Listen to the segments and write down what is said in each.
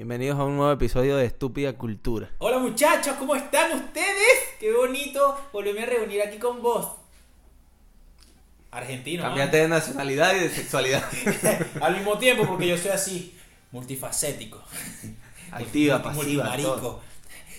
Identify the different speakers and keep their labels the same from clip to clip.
Speaker 1: Bienvenidos a un nuevo episodio de Estúpida Cultura.
Speaker 2: Hola muchachos, ¿cómo están ustedes? Qué bonito volverme a reunir aquí con vos. Argentino.
Speaker 1: Cambiate de nacionalidad y de sexualidad.
Speaker 2: ¿no? Al mismo tiempo, porque yo soy así, multifacético.
Speaker 1: Activa, pasiva, todo.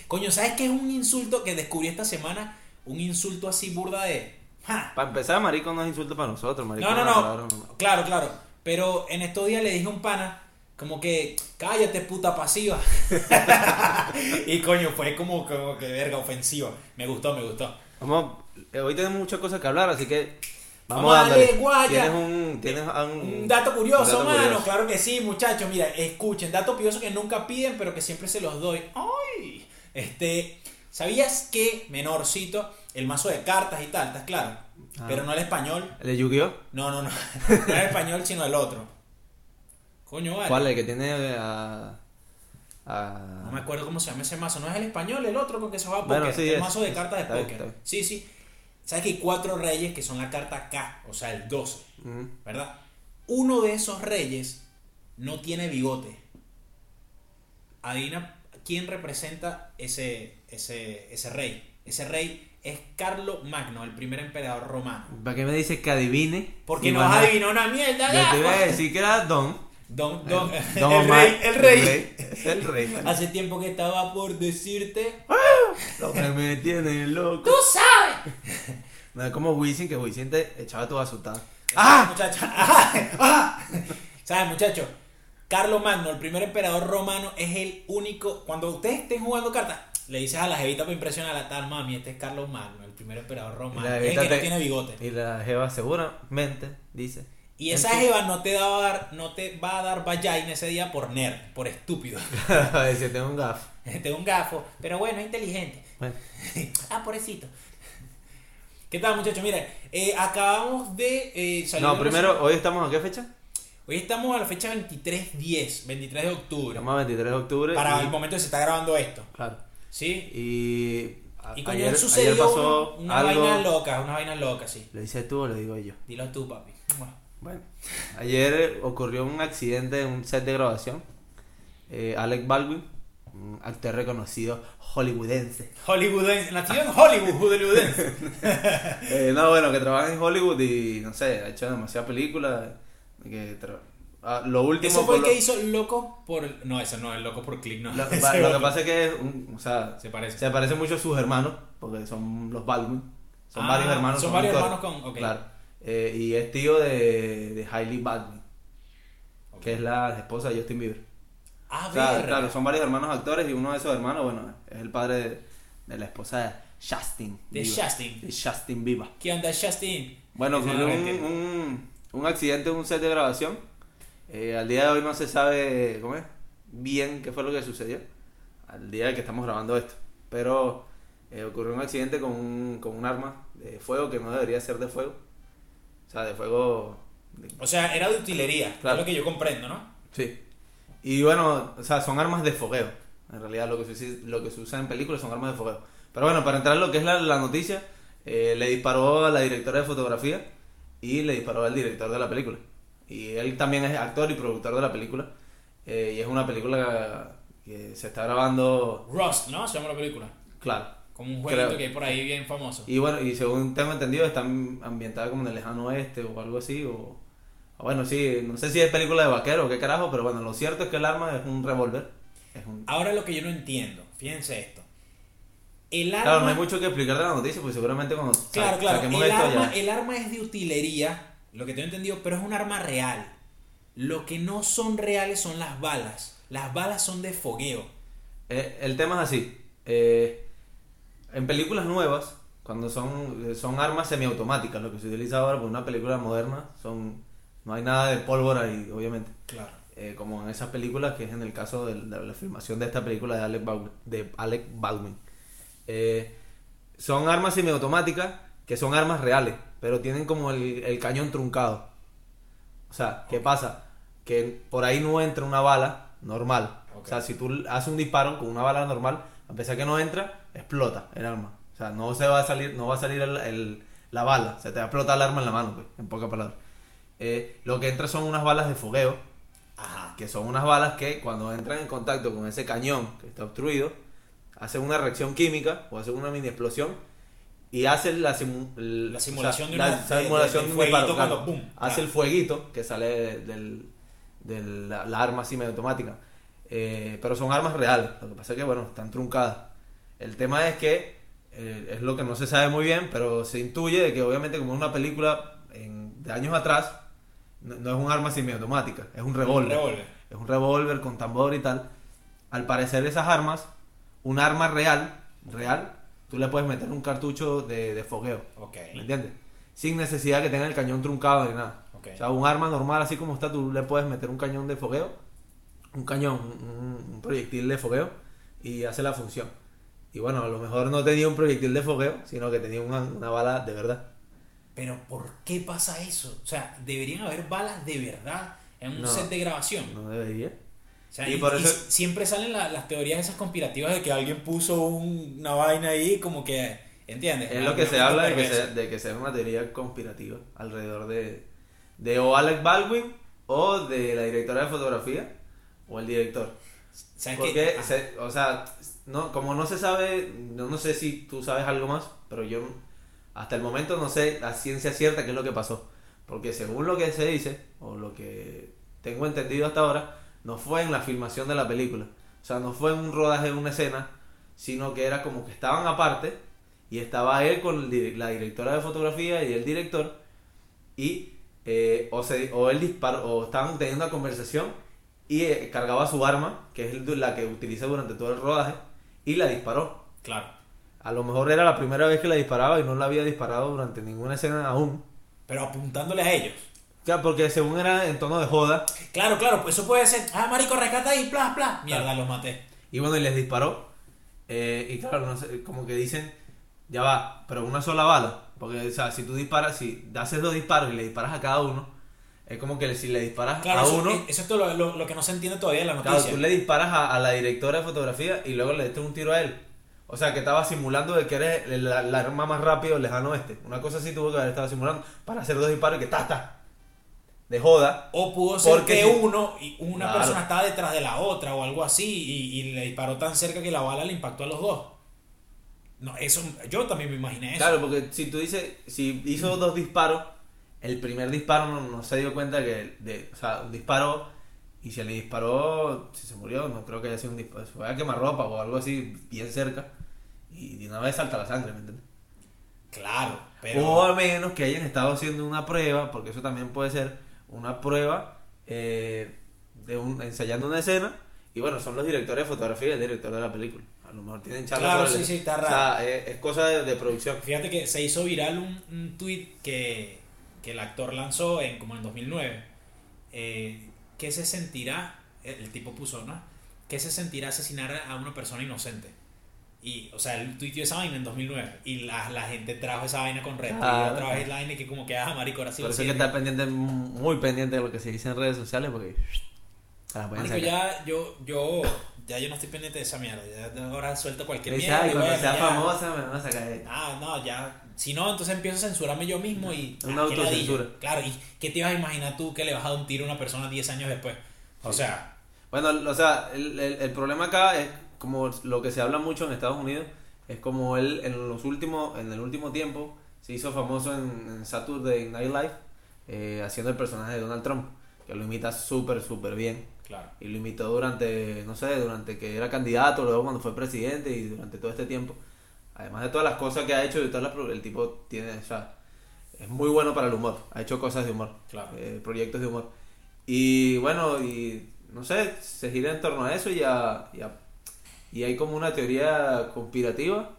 Speaker 2: Coño, ¿sabes qué es un insulto que descubrí esta semana? Un insulto así burda de. ¡Ja!
Speaker 1: Para empezar, marico no es insulto para nosotros, marico.
Speaker 2: No, no, no.
Speaker 1: normal.
Speaker 2: Claro, claro. Pero en estos días le dije a un pana, como que, cállate, puta pasiva. y coño, fue como, como que verga ofensiva. Me gustó, me gustó.
Speaker 1: Vamos, eh, hoy tenemos muchas cosas que hablar, así que vamos,
Speaker 2: a darle, guaya.
Speaker 1: Tienes un, tienes un,
Speaker 2: Un dato curioso,
Speaker 1: un dato
Speaker 2: mano.
Speaker 1: curioso.
Speaker 2: Claro que sí, muchachos. Mira, escuchen, dato curioso que nunca piden, pero que siempre se los doy. ¡Ay! Este, ¿sabías que, menorcito, el mazo de cartas y tal, estás claro?
Speaker 1: Ah.
Speaker 2: Pero no el español.
Speaker 1: ¿El de Yu-Gi-Oh?
Speaker 2: No, no, no. No el español, sino el otro. Coño, vale.
Speaker 1: ¿Cuál? El que tiene a. a-
Speaker 2: No me acuerdo cómo se llama ese mazo. No es el español, el otro con que se juega
Speaker 1: Bueno,
Speaker 2: póker.
Speaker 1: sí,
Speaker 2: el
Speaker 1: es.
Speaker 2: mazo de cartas de
Speaker 1: Está
Speaker 2: póker.
Speaker 1: está bien.
Speaker 2: Sí, sí. ¿Sabes que hay cuatro reyes que son la carta K? O sea, el 12.
Speaker 1: Mm.
Speaker 2: ¿verdad? Uno de esos reyes no tiene bigote. Adivina quién representa ese, ese, ese rey. Ese rey es Carlo Magno, el primer emperador romano.
Speaker 1: ¿Para qué me dices que adivine?
Speaker 2: Porque no has
Speaker 1: a-
Speaker 2: adivinado una mierda.
Speaker 1: Yo te iba a decir que era Don.
Speaker 2: Don, don,
Speaker 1: Don
Speaker 2: el
Speaker 1: Omar,
Speaker 2: rey, el rey.
Speaker 1: El rey.
Speaker 2: Hace tiempo que estaba por decirte.
Speaker 1: Lo que me tiene loco.
Speaker 2: ¡Tú sabes!
Speaker 1: No es como Wisin, que Wisin te echaba tu asustada.
Speaker 2: ¡Ah! Muchacho. ¡Ah! ¡Ah! ¿Sabes, muchachos? Carlo Magno, el primer emperador romano, es el único. Cuando ustedes estén jugando cartas, le dices a la jevita para impresionar a la tal mami, este es Carlos Magno, el primer emperador romano. Es el que no tiene bigote.
Speaker 1: Y la jeva seguramente dice.
Speaker 2: Y esa jeva no te, va a dar, no te va a dar vallaina ese día por nerd, por estúpido.
Speaker 1: Dice, tengo un gafo.
Speaker 2: Tengo un gafo, pero bueno, es inteligente.
Speaker 1: Bueno,
Speaker 2: ah, pobrecito. ¿Qué tal, muchachos? Mira, eh, acabamos de eh, salir
Speaker 1: no,
Speaker 2: de
Speaker 1: primero, ¿hoy estamos a qué fecha?
Speaker 2: Hoy estamos a la fecha 23-10, 23 de octubre.
Speaker 1: Estamos a 23 de octubre.
Speaker 2: Para
Speaker 1: y-
Speaker 2: el momento que se está grabando esto.
Speaker 1: Claro.
Speaker 2: ¿Sí?
Speaker 1: Y,
Speaker 2: Y coño,
Speaker 1: ayer,
Speaker 2: sucedió
Speaker 1: ayer pasó
Speaker 2: una
Speaker 1: algo.
Speaker 2: vaina loca, una vaina loca, sí.
Speaker 1: ¿Lo dices tú o lo digo yo?
Speaker 2: Dilo tú, papi.
Speaker 1: Bueno, ayer ocurrió un accidente en un set de grabación. Eh, Alec Baldwin, un actor reconocido hollywoodense.
Speaker 2: Hollywoodense, nacido en Hollywood, hollywoodense.
Speaker 1: Eh, no, bueno, que trabaja en Hollywood y no sé, ha hecho demasiadas películas. Que ah, lo último.
Speaker 2: Ese fue el que hizo Loco por... No, ese no, el Loco por Click, no.
Speaker 1: Lo,
Speaker 2: Ese
Speaker 1: pa- lo que pasa es que es un- o sea,
Speaker 2: Se parece.
Speaker 1: se parecen mucho a sus hermanos, porque son los Baldwin. Son
Speaker 2: Ah,
Speaker 1: varios hermanos.
Speaker 2: son varios hermanos con-.
Speaker 1: Claro. Eh, y es tío de, de Hailey Baldwin, que es la esposa de Justin Bieber.
Speaker 2: Ah,
Speaker 1: O sea, claro, son varios hermanos actores y uno de esos hermanos, bueno, es el padre de, de la esposa de Justin.
Speaker 2: De
Speaker 1: Bieber.
Speaker 2: Justin.
Speaker 1: De Justin Bieber.
Speaker 2: ¿Qué onda, Justin?
Speaker 1: Bueno, ocurrió un, un accidente en un set de grabación. Eh, al día de hoy no se sabe ¿cómo es? bien qué fue lo que sucedió. Al día de que estamos grabando esto. Pero eh, ocurrió un accidente con un, con un arma de fuego que no debería ser de fuego. O sea, de fuego...
Speaker 2: O sea, era de utilería,
Speaker 1: Claro.
Speaker 2: es lo que yo comprendo, ¿no?
Speaker 1: Sí. Y bueno, o sea, son armas de fogueo. En realidad lo que se, lo que se usa en películas son armas de fogueo. Pero bueno, para entrar en lo que es la, la noticia, eh, le disparó a la directora de fotografía y le disparó al director de la película. Y él también es actor y productor de la película. Eh, y es una película que se está grabando,
Speaker 2: Rust, ¿no? Se llama la película.
Speaker 1: claro.
Speaker 2: Como un jueguito
Speaker 1: Creo.
Speaker 2: que hay por ahí bien famoso.
Speaker 1: Y bueno, y según tengo entendido, está ambientada como en el lejano oeste o algo así. O, bueno, sí, no sé si es película de vaquero o qué carajo, pero bueno, lo cierto es que el arma es un revólver. Un...
Speaker 2: Ahora lo que yo no entiendo, fíjense esto. El arma...
Speaker 1: Claro, no hay mucho que explicar de la noticia, pues seguramente cuando sa-
Speaker 2: Claro, claro.
Speaker 1: saquemos
Speaker 2: El
Speaker 1: esto
Speaker 2: arma,
Speaker 1: ya.
Speaker 2: el arma es de utilería, lo que tengo entendido, pero es un arma real. Lo que no son reales son las balas. Las balas son de fogueo.
Speaker 1: Eh, el tema es así. eh, en películas nuevas, cuando son, son armas semiautomáticas, lo que se utiliza ahora por una película moderna, son no hay nada de pólvora ahí, obviamente.
Speaker 2: Claro.
Speaker 1: Eh, como en esas películas, que es en el caso de, la filmación de esta película de Alec Baldwin. De Alec Baldwin. Eh, son armas semiautomáticas que son armas reales, pero tienen como el, el cañón truncado. O sea, ¿qué pasa? Que por ahí no entra una bala normal. O sea, si tú haces un disparo con una bala normal, a pesar que no entra, explota el arma. O sea, no se va a salir, no va a salir el- el- la bala, se te va a explotar el arma en la mano, pues, en pocas palabras. Eh, lo que entra son unas balas de fogueo
Speaker 2: Ajá.
Speaker 1: Que son unas balas que cuando entran en contacto con ese cañón que está obstruido, hacen una reacción química o hacen una mini explosión y hacen la, simu-
Speaker 2: La simulación de
Speaker 1: la
Speaker 2: una- de-
Speaker 1: simulación
Speaker 2: de-
Speaker 1: de
Speaker 2: del
Speaker 1: un
Speaker 2: fueguito cuando, pum,
Speaker 1: hace
Speaker 2: claro.
Speaker 1: el fueguito que sale de- del, de la, la arma semiautomática. Eh, pero son armas reales, lo que pasa es que bueno, están truncadas. El tema es que eh, es lo que no se sabe muy bien, pero se intuye de que obviamente como es una película en- de años atrás, no, no es un arma semiautomática, es un revólver. Es un revólver con tambor y tal. Al parecer esas armas, un arma real, real, tú le puedes meter un cartucho de, de fogueo. ¿Me entiendes? Sin necesidad que tenga el cañón truncado ni nada.
Speaker 2: Ok.
Speaker 1: O sea, un arma normal así como está, tú le puedes meter un cañón de fogueo, un cañón, un, un proyectil de fogueo y hace la función. Y bueno, a lo mejor no tenía un proyectil de fogueo, sino que tenía una, una bala de verdad.
Speaker 2: Pero ¿por qué pasa eso? O sea, deberían haber balas de verdad en un
Speaker 1: No.
Speaker 2: set de grabación.
Speaker 1: No debería.
Speaker 2: O sea,
Speaker 1: Y
Speaker 2: y,
Speaker 1: por
Speaker 2: y
Speaker 1: eso-
Speaker 2: siempre salen la- las teorías esas conspirativas de que alguien puso un- una vaina ahí como que, ¿entiendes?
Speaker 1: Es lo que se habla de que, sea, de que sea una teoría conspirativa alrededor de, de o Alec Baldwin o de la directora de fotografía o el director.
Speaker 2: ¿Sabes
Speaker 1: Porque?
Speaker 2: Ah,
Speaker 1: se- o sea, no, como no se sabe, no, no sé si tú sabes algo más, pero yo hasta el momento no sé la ciencia cierta qué es lo que pasó. Porque según lo que se dice, o lo que tengo entendido hasta ahora, no fue en la filmación de la película. O sea, no fue en un rodaje de una escena, sino que era como que estaban aparte y estaba él con la directora de fotografía y el director y eh, o, se, o él disparó o estaban teniendo una conversación y eh, cargaba su arma que es el- la que utiliza durante todo el rodaje y la disparó
Speaker 2: Claro.
Speaker 1: a lo mejor era la primera vez que la disparaba y no la había disparado durante ninguna escena aún
Speaker 2: Pero apuntándole a ellos.
Speaker 1: ya porque según era en tono de joda
Speaker 2: Claro, claro, pues eso puede ser, ah, marico, rescata ahí, plas, plas. Mierda, los maté.
Speaker 1: y bueno y les disparó eh, y claro no sé, como que dicen ya va pero una sola bala porque o sea si tú disparas si haces dos disparos y le disparas a cada uno es como que si le disparas
Speaker 2: Claro,
Speaker 1: a
Speaker 2: eso,
Speaker 1: uno
Speaker 2: eso es todo lo, lo- lo que no se entiende todavía en la
Speaker 1: Claro,
Speaker 2: noticia.
Speaker 1: tú le disparas a, a la directora de fotografía y luego le diste un tiro a él. O sea, que estaba simulando de que eres el, la- la arma más rápido lejano este. Una cosa así tuvo que haber estado simulando para hacer dos disparos y que ta, ta. De joda.
Speaker 2: O pudo ser
Speaker 1: Porque
Speaker 2: que
Speaker 1: si-
Speaker 2: uno y una
Speaker 1: Claro.
Speaker 2: persona estaba detrás de la otra o algo así y, y le disparó tan cerca que la bala le impactó a los dos. No, eso yo también me imaginé eso.
Speaker 1: Claro, porque si tú dices, si hizo dos disparos, el primer disparo no, no se dio cuenta que, de, o sea, un disparo, y si le disparó, si se murió, no creo que haya sido un disparo, fue a quemarropa o algo así, bien cerca, y de una vez salta la sangre, ¿me entiendes?
Speaker 2: Claro, pero
Speaker 1: O a menos que hayan estado haciendo una prueba, porque eso también puede ser una prueba eh, de un, ensayando una escena. Y bueno, son los directores de fotografía y el director de la película. A lo mejor tienen charlas
Speaker 2: Claro,
Speaker 1: el-
Speaker 2: sí, sí, está
Speaker 1: O sea, es, es cosa de, de producción.
Speaker 2: fíjate que se hizo viral un, un tweet que, que el actor lanzó en como en 2009. Eh, ¿Qué se sentirá? El, tipo puso, ¿no? ¿Qué se sentirá asesinar a una persona inocente? Y, o sea, él tuiteó esa vaina en 2009 y la, la gente trajo esa vaina con
Speaker 1: Claro.
Speaker 2: y otra vez la vaina y que como que, ah, marico, ahora sí
Speaker 1: Por eso hay que estar pendiente, muy pendiente de lo que se dice en redes sociales, porque
Speaker 2: Marico, ya yo, yo, ya yo no estoy pendiente de esa mierda. Ya ahora suelto cualquier mierda.
Speaker 1: "Ay,
Speaker 2: y
Speaker 1: cuando sea
Speaker 2: ya".
Speaker 1: famosa me van a sacar de-".
Speaker 2: Ah, no, ya. Si no, entonces empiezo a censurarme yo mismo y.
Speaker 1: Una
Speaker 2: ah,
Speaker 1: autocensura.
Speaker 2: Claro, ¿y qué te ibas a imaginar tú que le vas a dar un tiro a una persona 10 años después? O sea,
Speaker 1: Bueno, o sea, el, el- el problema acá es como lo que se habla mucho en Estados Unidos, es como él en los últimos, en el último tiempo se hizo famoso en, en Saturday Night Live eh, haciendo el personaje de Donald Trump, que lo imita súper, súper bien.
Speaker 2: claro.
Speaker 1: Y lo imitó durante, no sé, durante que era candidato, luego cuando fue presidente y durante todo este tiempo. Además de todas las cosas que ha hecho y todas las, el tipo tiene, o sea, es muy bueno para el humor. Ha hecho cosas de humor,
Speaker 2: Claro.
Speaker 1: eh, proyectos de humor. Y bueno, y no sé, se gira en torno a eso y a, y a- y hay como una teoría conspirativa.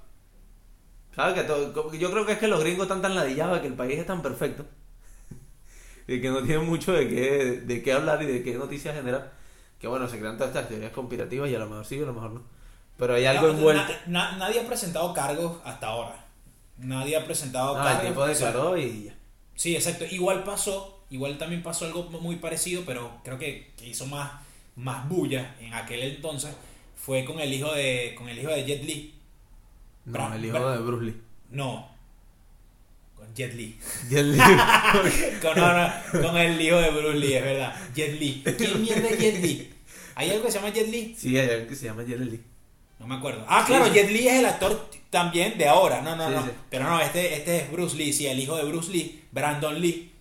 Speaker 1: ¿Sabes? Que todo- yo creo que es que los gringos están tan ladillados que el país es tan perfecto. De que no tienen mucho de qué, de qué hablar y de qué noticias generar. Que bueno, se crean todas estas teorías conspirativas y a lo mejor sí, a lo mejor no. Pero hay algo
Speaker 2: Na-
Speaker 1: envuelto.
Speaker 2: na- na- nadie ha presentado cargos hasta ahora. Nadie ha presentado
Speaker 1: Ah, el
Speaker 2: cargos.
Speaker 1: tipo
Speaker 2: o sea,
Speaker 1: declaró y ya.
Speaker 2: Sí, exacto. Igual pasó, igual también pasó algo muy parecido, pero creo que, que hizo más, más bulla en aquel entonces. Fue con el hijo de, con el hijo de Jet Li.
Speaker 1: No,
Speaker 2: Bra-
Speaker 1: el hijo
Speaker 2: Bra-
Speaker 1: de Bruce Lee.
Speaker 2: No. Jet Li.
Speaker 1: Jet Li.
Speaker 2: con, no, no, con el hijo de Bruce Lee, es verdad. Jet Li. ¿Quién mierda es Jet Li? ¿Hay algo que se llama Jet Li?
Speaker 1: Sí, hay algo que se llama Jet Li.
Speaker 2: No me acuerdo. Ah, claro,
Speaker 1: Sí.
Speaker 2: Jet Li es el actor también de ahora. No, no,
Speaker 1: Sí,
Speaker 2: no.
Speaker 1: sí.
Speaker 2: Pero no, este, este es Bruce Lee, sí, el hijo de Bruce Lee, Brandon Lee,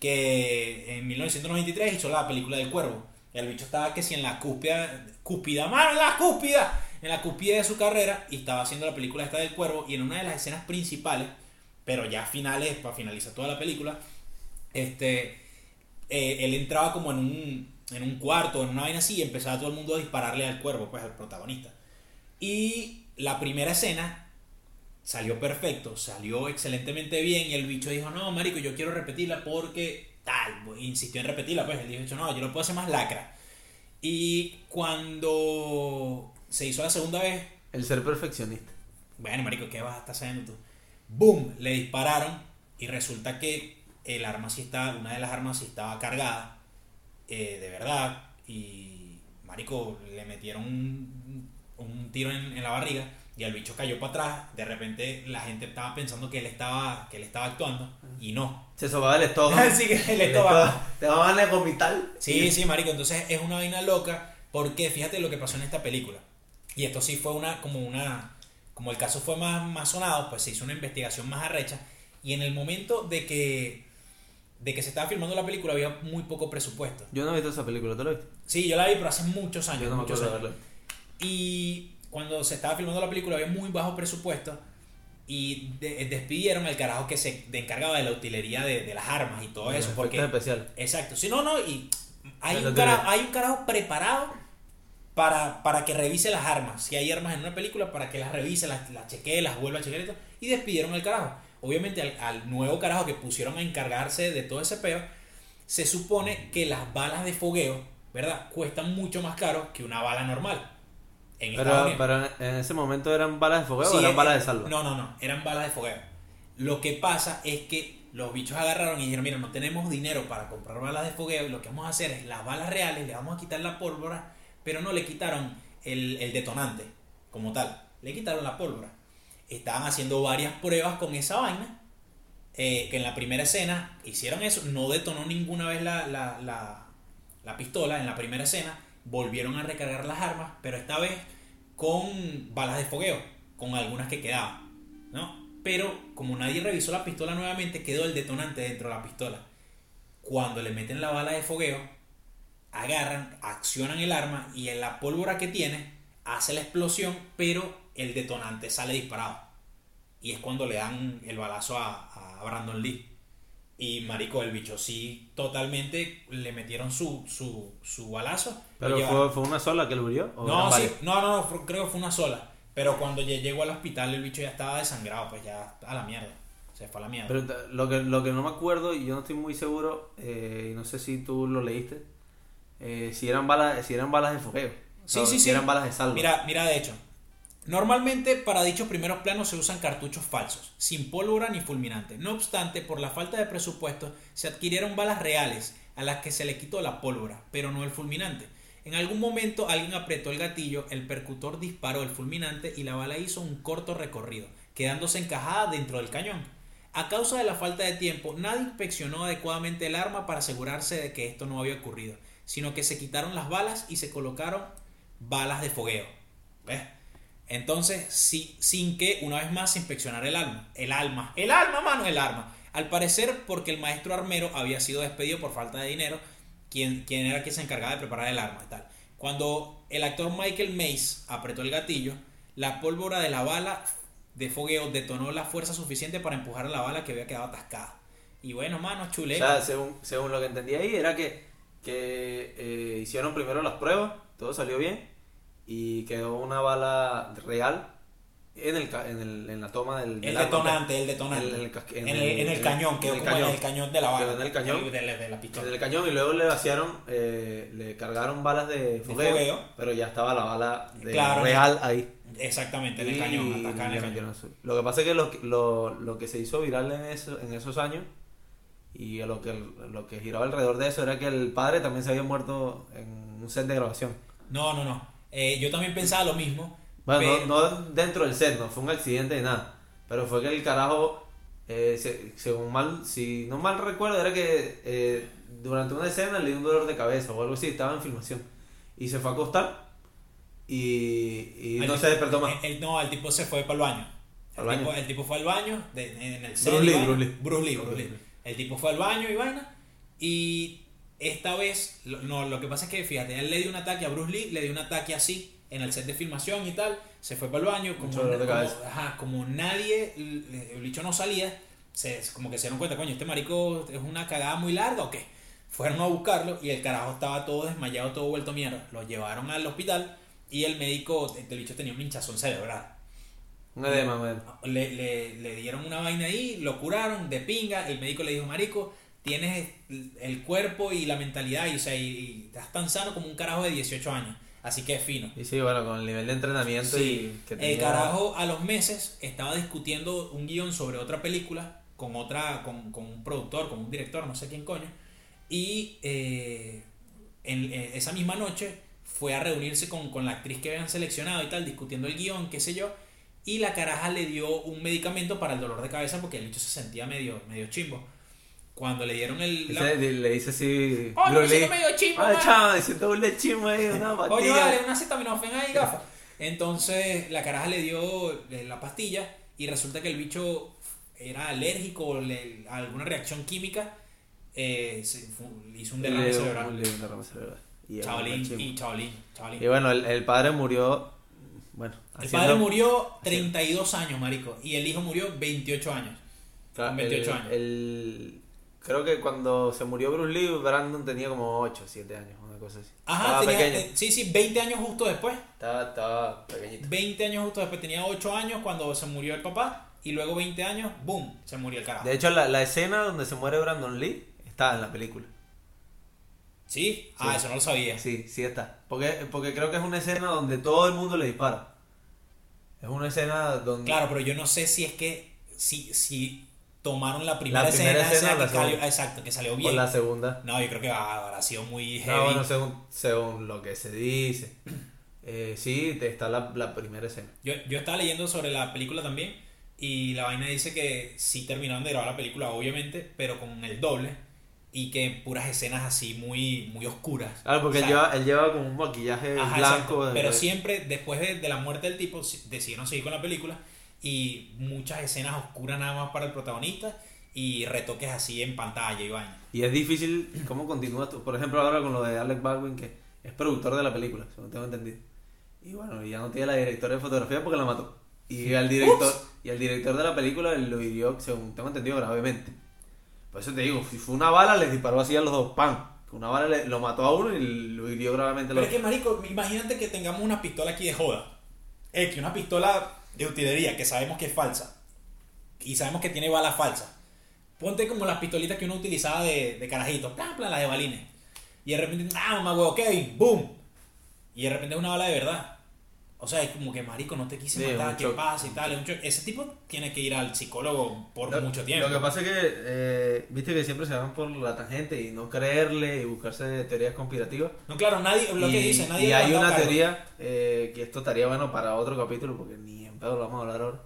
Speaker 2: que en 1993 hizo la película del cuervo. El bicho estaba que si en la cúspida, cúspida, mano, en la cúspida, en la cúspide de su carrera y estaba haciendo la película esta del cuervo y en una de las escenas principales, pero ya finales, para finalizar toda la película, este, eh, él entraba como en un, en un cuarto, en una vaina así y empezaba todo el mundo a dispararle al cuervo, pues al protagonista. Y la primera escena salió perfecto, salió excelentemente bien y el bicho dijo, no, marico, yo quiero repetirla porque tal, insistió en repetirla, pues él dijo, no, yo lo puedo hacer más lacra. Y cuando se hizo la segunda vez,
Speaker 1: El ser perfeccionista.
Speaker 2: bueno, marico, ¿qué vas a estar haciendo tú? Boom, le dispararon y resulta que el arma sí estaba, una de las armas sí estaba cargada, eh, de verdad, y marico, le metieron un, un tiro en, en la barriga y el bicho cayó para atrás. De repente la gente estaba pensando que él estaba, que él estaba actuando y no.
Speaker 1: Se sobaba el estómago.
Speaker 2: Así que el estómago.
Speaker 1: Te daban a vomitar.
Speaker 2: Sí, sí, marico, entonces es una vaina loca porque fíjate lo que pasó en esta película. Y esto sí fue una como una como el caso fue más, más sonado, pues se hizo una investigación más arrecha y en el momento de que de que se estaba filmando la película había muy poco presupuesto.
Speaker 1: Yo no he visto esa película, ¿tú la viste?
Speaker 2: Sí, yo la vi pero hace muchos años,
Speaker 1: Yo no me
Speaker 2: muchos
Speaker 1: acuerdo de
Speaker 2: años.
Speaker 1: verla.
Speaker 2: Y cuando se estaba filmando la película había muy bajo presupuesto y de- despidieron al carajo que se de encargaba de la utilería de, de las armas y todo eso. Porque,
Speaker 1: especiales.
Speaker 2: exacto, sí, no, no, y hay un, carajo, hay un carajo preparado para, para que revise las armas. Si hay armas en una película, para que las revise, las, las chequee, las vuelva a chequear y todo. Y despidieron al carajo. Obviamente al, al nuevo carajo que pusieron a encargarse de todo ese peo, se supone que las balas de fogueo, ¿verdad? Cuestan mucho más caro que una bala normal. En
Speaker 1: Pero, en ese momento eran balas de fogueo
Speaker 2: Sí,
Speaker 1: o eran
Speaker 2: eh,
Speaker 1: balas de salva.
Speaker 2: No, no, no, eran balas de fogueo. Lo que pasa es que los bichos agarraron y dijeron, mira, no tenemos dinero para comprar balas de fogueo y lo que vamos a hacer es las balas reales, le vamos a quitar la pólvora, pero no le quitaron el, el detonante como tal, le quitaron la pólvora. Estaban haciendo varias pruebas con esa vaina, eh, que en la primera escena hicieron eso, no detonó ninguna vez la, la, la, la pistola en la primera escena, volvieron a recargar las armas, pero esta vez con balas de fogueo, con algunas que quedaban, ¿no? Pero como nadie revisó la pistola nuevamente, quedó el detonante dentro de la pistola. Cuando le meten la bala de fogueo, agarran, accionan el arma y en la pólvora que tiene hace la explosión, pero el detonante sale disparado. Y es cuando le dan el balazo a, a Brandon Lee. Y marico, el bicho sí, totalmente le metieron su, su, su balazo.
Speaker 1: Pero fue, fue una sola que lo murió. ¿O
Speaker 2: no, sí, no, no, no, fue- creo que fue una sola. Pero cuando ya llegó al hospital, el bicho ya estaba desangrado, pues ya a la mierda. Se fue a la mierda.
Speaker 1: Pero lo que, lo que no me acuerdo, y yo no estoy muy seguro, eh, y no sé si tú lo leíste, eh, si eran balas, si eran balas de fogueo. O
Speaker 2: Sí,
Speaker 1: sea,
Speaker 2: sí,
Speaker 1: si
Speaker 2: sí.
Speaker 1: eran balas de salva.
Speaker 2: Mira, mira, de hecho, normalmente para dichos primeros planos se usan cartuchos falsos, sin pólvora ni fulminante. No obstante, por la falta de presupuesto, se adquirieron balas reales a las que se le quitó la pólvora, pero no el fulminante. En algún momento alguien apretó el gatillo, el percutor disparó el fulminante y la bala hizo un corto recorrido, quedándose encajada dentro del cañón. A causa de la falta de tiempo, nadie inspeccionó adecuadamente el arma para asegurarse de que esto no había ocurrido, sino que se quitaron las balas y se colocaron balas de fogueo. ¿Ves? Entonces, sin que una vez más se inspeccionara el alma. El alma. El alma, mano, el arma. Al parecer, porque el maestro armero había sido despedido por falta de dinero, quien, quien era quien se encargaba de preparar el arma y tal. Cuando el actor Michael Mace apretó el gatillo, la pólvora de la bala de fogueo detonó la fuerza suficiente para empujar a la bala que había quedado atascada. Y bueno, mano,
Speaker 1: o
Speaker 2: chuleta.
Speaker 1: sea, según, según lo que entendí ahí, era que, que eh, hicieron primero las pruebas, todo salió bien, y quedó una bala real en, el, en, el, en la toma del, del
Speaker 2: el
Speaker 1: arma.
Speaker 2: detonante, el detonante.
Speaker 1: En el- en el
Speaker 2: en cañón, quedó
Speaker 1: el
Speaker 2: como en
Speaker 1: cañón.
Speaker 2: el cañón de la bala.
Speaker 1: Quedó en el cañón.
Speaker 2: De, de- de la pistola.
Speaker 1: En el cañón y luego le vaciaron, eh, le cargaron balas de fogueo,
Speaker 2: fogueo.
Speaker 1: pero ya estaba la bala de
Speaker 2: Claro.
Speaker 1: real ahí.
Speaker 2: Exactamente, en el
Speaker 1: Y
Speaker 2: cañón, atacada en el cañón.
Speaker 1: Lo que pasa es que lo, lo, lo que se hizo viral en, eso, en esos años y lo que, lo que giraba alrededor de eso era que el padre también se había muerto en un set de grabación.
Speaker 2: No, no, no. Eh, yo también pensaba lo mismo.
Speaker 1: Bueno,
Speaker 2: pero-
Speaker 1: no, no dentro del set, no fue un accidente ni nada, pero fue que el carajo eh, se- según mal, si no mal recuerdo, era que eh, durante una escena le dio un dolor de cabeza o algo así, estaba en filmación. Y se fue a acostar y, no
Speaker 2: tipo-
Speaker 1: se despertó más.
Speaker 2: el- el- no, el tipo se fue para el baño.
Speaker 1: ¿Al
Speaker 2: El,
Speaker 1: baño?
Speaker 2: Tipo, el tipo fue al baño, de- en el
Speaker 1: Bruce
Speaker 2: set y
Speaker 1: Lee. Bruce Lee.
Speaker 2: Bruce Lee,
Speaker 1: Bruce
Speaker 2: Bruce Lee. El tipo fue al baño y vaina. Y esta vez, lo- no, lo que pasa es que, fíjate, él le dio un ataque a Bruce Lee, le dio un ataque así en el set de filmación y tal. Se fue para el baño. Como, ajá, nadie, el, el bicho no salía, se, como que se dieron cuenta, coño, este marico es una cagada muy larga o qué. Fueron a buscarlo y el carajo estaba todo desmayado, todo vuelto mierda. Lo llevaron al hospital y el médico, el bicho tenía un hinchazón cerebral.
Speaker 1: Man.
Speaker 2: Le, le, le dieron una vaina ahí, lo curaron de pinga. El médico le dijo, Marico, tienes el cuerpo y la mentalidad, y, o sea, y, y estás tan sano como un carajo de 18 años. Así que es fino.
Speaker 1: Y sí, bueno, con el nivel de entrenamiento
Speaker 2: Sí,
Speaker 1: y que
Speaker 2: el
Speaker 1: tenía-
Speaker 2: carajo a los meses estaba discutiendo un guion sobre otra película con otra con, con un productor, con un director, no sé quién coño. Y eh, en, eh, esa misma noche fue a reunirse con, con la actriz que habían seleccionado y tal, discutiendo el guion, qué sé yo. Y la caraja le dio un medicamento para el dolor de cabeza porque el bicho se sentía medio, medio chimbo. Cuando le dieron el... la-
Speaker 1: le dice así.
Speaker 2: Coño, me siento medio chimbo, man".
Speaker 1: chao, me siento un chimbo ahí, una pastilla.
Speaker 2: dale, una acetaminofén ahí, gafa. Entonces la caraja le dio eh, la pastilla y resulta que el bicho era alérgico le- a alguna reacción química. eh, se fu- le hizo un derrame cerebral.
Speaker 1: un derrame cerebral. Y chimbo.
Speaker 2: y chavalín, chavalín.
Speaker 1: Y bueno, el, el padre murió. Bueno,
Speaker 2: El
Speaker 1: haciendo-
Speaker 2: padre murió 32 años, marico, y el hijo murió 28 años.
Speaker 1: Claro,
Speaker 2: con 28
Speaker 1: el-
Speaker 2: años.
Speaker 1: el- creo que cuando se murió Bruce Lee, Brandon tenía como 8, 7 años, una cosa así.
Speaker 2: Ajá,
Speaker 1: Estaba
Speaker 2: tenía,
Speaker 1: pequeño.
Speaker 2: eh, sí, sí, 20 años justo después.
Speaker 1: Estaba, estaba pequeñito.
Speaker 2: 20 años justo después, tenía 8 años cuando se murió el papá, y luego 20 años, boom, se murió el carajo.
Speaker 1: De hecho, la, la escena donde se muere Brandon Lee está en la película.
Speaker 2: ¿Sí? Ah, eso no lo sabía.
Speaker 1: Sí, sí está. Porque, porque creo que es una escena donde todo el mundo le dispara. Es una escena donde...
Speaker 2: Claro, pero yo no sé si es que si, si tomaron la primera,
Speaker 1: La primera
Speaker 2: escena,
Speaker 1: escena
Speaker 2: esa
Speaker 1: o la
Speaker 2: que salió, exacto, que salió
Speaker 1: o
Speaker 2: bien.
Speaker 1: la segunda.
Speaker 2: No, yo creo que ah, habrá sido muy heavy.
Speaker 1: No, bueno, según, según lo que se dice. Eh, sí, está la, la primera escena.
Speaker 2: yo, yo estaba leyendo sobre la película también y la vaina dice que sí terminaron de grabar la película, obviamente, pero con el doble y que puras escenas así muy, muy oscuras.
Speaker 1: Claro, porque él, lleva, él lleva como un maquillaje
Speaker 2: Ajá,
Speaker 1: blanco.
Speaker 2: Pero siempre, después de, de la muerte del tipo, decidieron seguir con la película y muchas escenas oscuras nada más para el protagonista y retoques así en pantalla y vaina.
Speaker 1: Y es difícil cómo continúa tú. Por ejemplo, ahora con lo de Alec Baldwin, que es productor de la película, según tengo entendido. Y bueno, ya no tiene la directora de fotografía porque la mató. Y al director, y al director de la película lo hirió, según tengo entendido, gravemente. Por eso te digo, si fue una bala, les disparó así a los dos, ¡pam! Una bala le- lo mató a uno y lo hirió gravemente a
Speaker 2: Pero
Speaker 1: los
Speaker 2: es que, marico, imagínate que tengamos una pistola aquí de joda. Es que una pistola de utilería que sabemos que es falsa. Y sabemos que tiene balas falsas. Ponte como las pistolitas que uno utilizaba de, de carajito. Plan, plan, las de balines. Y de repente, ah, mamá, huevo, Kevin, boom. Y de repente es una bala de verdad. O sea, es como que, marico, no te quise
Speaker 1: Sí,
Speaker 2: matar, ¿qué pasa y tal? un. Ese tipo tiene que ir al psicólogo por
Speaker 1: Lo-
Speaker 2: mucho tiempo.
Speaker 1: Lo que pasa es que, eh, viste que siempre se van por la tangente y no creerle y buscarse teorías conspirativas.
Speaker 2: No, claro, nadie, lo que dice, nadie
Speaker 1: Y hay una
Speaker 2: cargo.
Speaker 1: teoría eh, que esto estaría bueno para otro capítulo porque ni en pedo lo vamos a hablar ahora.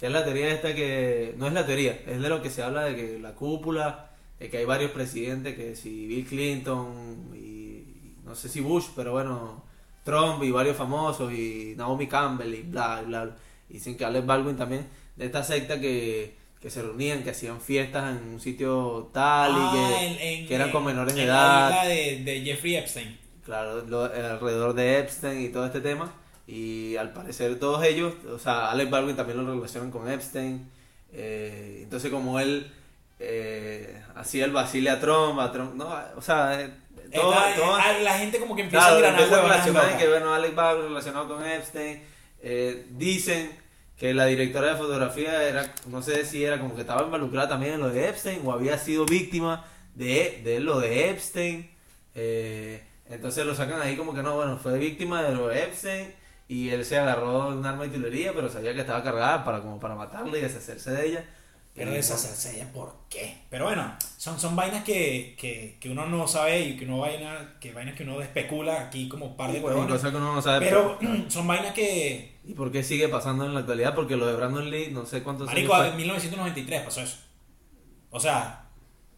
Speaker 1: Que es la teoría esta que. No es la teoría, es de lo que se habla de que la cúpula, de que hay varios presidentes, que si Bill Clinton y no sé si Bush, pero bueno, Trump y varios famosos y Naomi Campbell y bla, bla, bla. Y dicen que Alec Baldwin también, de esta secta que, que se reunían, que hacían fiestas en un sitio tal y
Speaker 2: Ah,
Speaker 1: que,
Speaker 2: en- en-
Speaker 1: que eran con
Speaker 2: en-
Speaker 1: menores de edad.
Speaker 2: La de, de Jeffrey Epstein.
Speaker 1: Claro, lo- alrededor de Epstein y todo este tema. Y al parecer todos ellos, o sea, Alec Baldwin también lo relacionan con Epstein. eh, entonces como él eh, hacía el vacile a Trump, a Trump, no, o sea, eh, todo,
Speaker 2: Está-
Speaker 1: todo-
Speaker 2: ah, la gente como que empieza
Speaker 1: claro,
Speaker 2: a
Speaker 1: empieza
Speaker 2: locas.
Speaker 1: que bueno, Alec Baldwin relacionado con Epstein. eh, dicen que la directora de fotografía era, no sé si era como que estaba involucrada también en lo de Epstein o había sido víctima de, de lo de Epstein. Eh, entonces lo sacan ahí como que no, bueno, fue víctima de lo de Epstein y él se agarró un arma de utilería, pero sabía que estaba cargada para como para matarla y deshacerse de ella.
Speaker 2: Pero esa Cersei, ¿por qué? Pero bueno, son, son vainas que, que, que uno no sabe y que uno vaina, que vainas que uno especula aquí como par de huevones.
Speaker 1: Cosas que uno no sabe.
Speaker 2: Pero son vainas que.
Speaker 1: ¿Y por qué sigue pasando en la actualidad? Porque lo de Brandon Lee, no sé cuántos
Speaker 2: Marico,
Speaker 1: años.
Speaker 2: en 1993 pasó eso. O sea,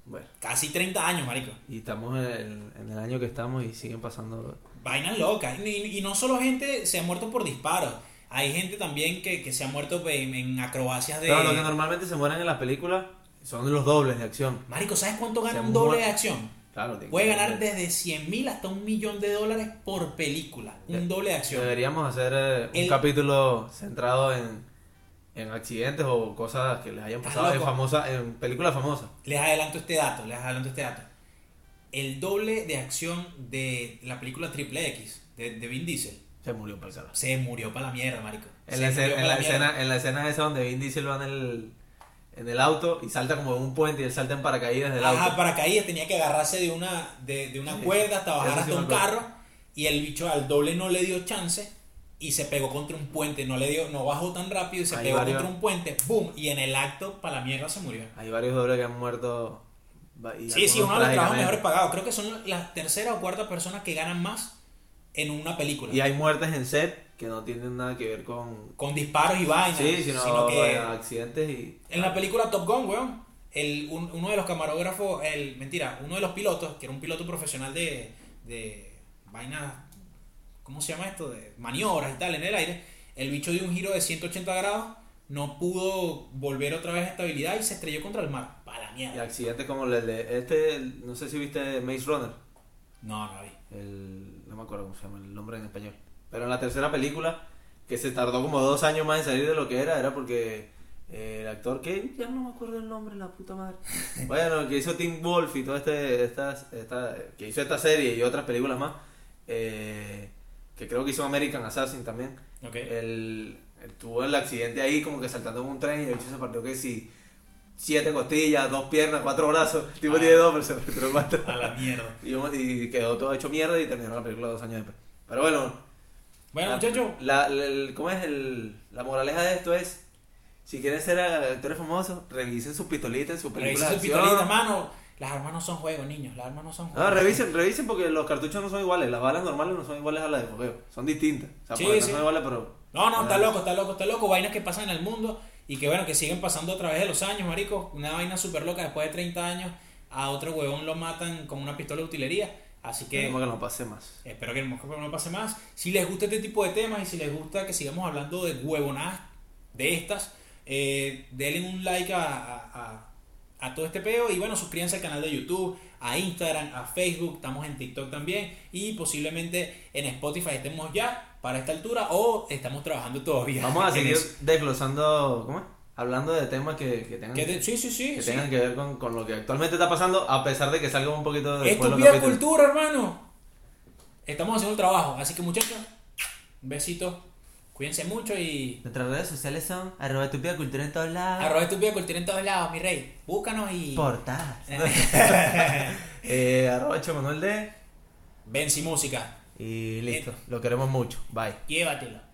Speaker 1: Bueno,
Speaker 2: casi 30 años, marico.
Speaker 1: y estamos en el, en el año que estamos y siguen pasando.
Speaker 2: Vainas locas. Y, y no solo gente se ha muerto por disparos. Hay gente también que, que se ha muerto en, en acrobacias de.
Speaker 1: Pero lo que normalmente se mueren en las películas son los dobles de acción.
Speaker 2: Marico, ¿sabes cuánto gana
Speaker 1: Se
Speaker 2: un doble de acción?
Speaker 1: Claro, tiene
Speaker 2: Puede ganar desde 100 mil hasta un millón de dólares por película. Un doble de acción.
Speaker 1: Deberíamos hacer eh, un
Speaker 2: El-
Speaker 1: capítulo centrado en, en accidentes o cosas que les hayan pasado en, famosa, en películas famosas.
Speaker 2: Les adelanto este dato, les adelanto este dato. El doble de acción de la película Triple X de, de Vin Diesel
Speaker 1: Se murió para el carajo.
Speaker 2: se murió para la mierda, marico.
Speaker 1: En
Speaker 2: Se
Speaker 1: la,
Speaker 2: murió
Speaker 1: escena, en, la escena, en la escena esa donde Vin Diesel va en el, en el auto y salta como de un puente y él salta en paracaídas del
Speaker 2: Ajá,
Speaker 1: auto.
Speaker 2: paracaídas tenía que agarrarse de una, de, de una
Speaker 1: Sí,
Speaker 2: cuerda hasta bajar
Speaker 1: eso
Speaker 2: hasta un carro y el bicho al doble no le dio chance y se pegó contra un puente, no le dio, no bajó tan rápido y se
Speaker 1: Hay
Speaker 2: pegó
Speaker 1: varios-
Speaker 2: contra un puente, boom, y en el acto para la mierda se murió.
Speaker 1: Hay varios dobles que han muerto. y
Speaker 2: Sí, sí, uno de los trabajos mejores pagados. Creo que son las tercera o cuarta personas que ganan más en una película.
Speaker 1: Y hay muertes en set que no tienen nada que ver con.
Speaker 2: Con disparos y vainas.
Speaker 1: Sí, sino,
Speaker 2: sino que
Speaker 1: accidentes y.
Speaker 2: en la película Top Gun, weón, el, un- uno de los camarógrafos, el, mentira, uno de los pilotos, que era un piloto profesional de, de vainas, ¿cómo se llama esto? De maniobras y tal en el aire, el bicho dio un giro de 180 grados, no pudo volver otra vez a estabilidad y se estrelló contra el mar. Para la
Speaker 1: Y
Speaker 2: mierda.
Speaker 1: accidentes como el de. Este, no sé si viste Maze Runner.
Speaker 2: No, no vi.
Speaker 1: El, me acuerdo cómo se llama el nombre en español. Pero en la tercera película, que se tardó como dos años más en salir de lo que era, era porque eh, el actor que ya no me acuerdo el nombre, la puta madre. Bueno, que hizo Tim Wolf y toda este, esta, esta, que hizo esta serie y otras películas más, eh, que creo que hizo American Assassin también.
Speaker 2: Ok.
Speaker 1: Él, él tuvo el accidente ahí como que saltando en un tren y el bicho se partió que si siete costillas, dos piernas, cuatro brazos. El tipo
Speaker 2: Ah.
Speaker 1: tiene dos, pero se.
Speaker 2: A la mierda.
Speaker 1: Y, y quedó todo hecho mierda y terminó la película dos años después. Pero bueno,
Speaker 2: Bueno, muchachos,
Speaker 1: la, la- el- ¿cómo es el, la moraleja de esto? Es, si quieren ser actores famosos, revisen sus pistolitas en sus películas
Speaker 2: revisen
Speaker 1: de
Speaker 2: su
Speaker 1: acción.
Speaker 2: pistolita, hermano. Las armas no son juegos, niños. Las armas no son juegos.
Speaker 1: No, revisen, revisen porque los cartuchos no son iguales, las balas normales no son iguales a las de fogueo, son distintas. O sea,
Speaker 2: Sí, sí.
Speaker 1: no son iguales, pero...
Speaker 2: No, no, está loco, está loco, está loco. Vainas que pasan en el mundo y que bueno, que siguen pasando a través de los años, marico. Una vaina súper loca después de 30 años. A otro huevón lo matan con una pistola de utilería. Así que
Speaker 1: Queremos que no pase más.
Speaker 2: espero que no no pase más. Si les gusta este tipo de temas y si les gusta que sigamos hablando de huevonadas de estas, eh, denle un like a, a- a- a todo este peo y bueno, suscríbanse al canal de YouTube, a Instagram, a Facebook, estamos en TikTok también y posiblemente en Spotify estemos ya para esta altura o estamos trabajando todavía.
Speaker 1: Vamos a seguir desglosando, ¿cómo es? Hablando de temas que, que tengan,
Speaker 2: Que de- sí, sí, sí.
Speaker 1: que
Speaker 2: sí.
Speaker 1: tengan que ver con, con lo que actualmente está pasando, a pesar de que salga un poquito
Speaker 2: Estúpida
Speaker 1: capítulos.
Speaker 2: cultura, hermano. Estamos haciendo el trabajo, así que muchachos, un besito, cuídense mucho y
Speaker 1: Nuestras redes sociales son arroba estúpida cultura en todos lados.
Speaker 2: arroba estúpida cultura en todos lados, mi rey. Búscanos y
Speaker 1: Portadas. eh, arroba Che Manuel D.
Speaker 2: Ven sin música.
Speaker 1: Y listo. Lo queremos mucho. Bye.
Speaker 2: Llévatelo.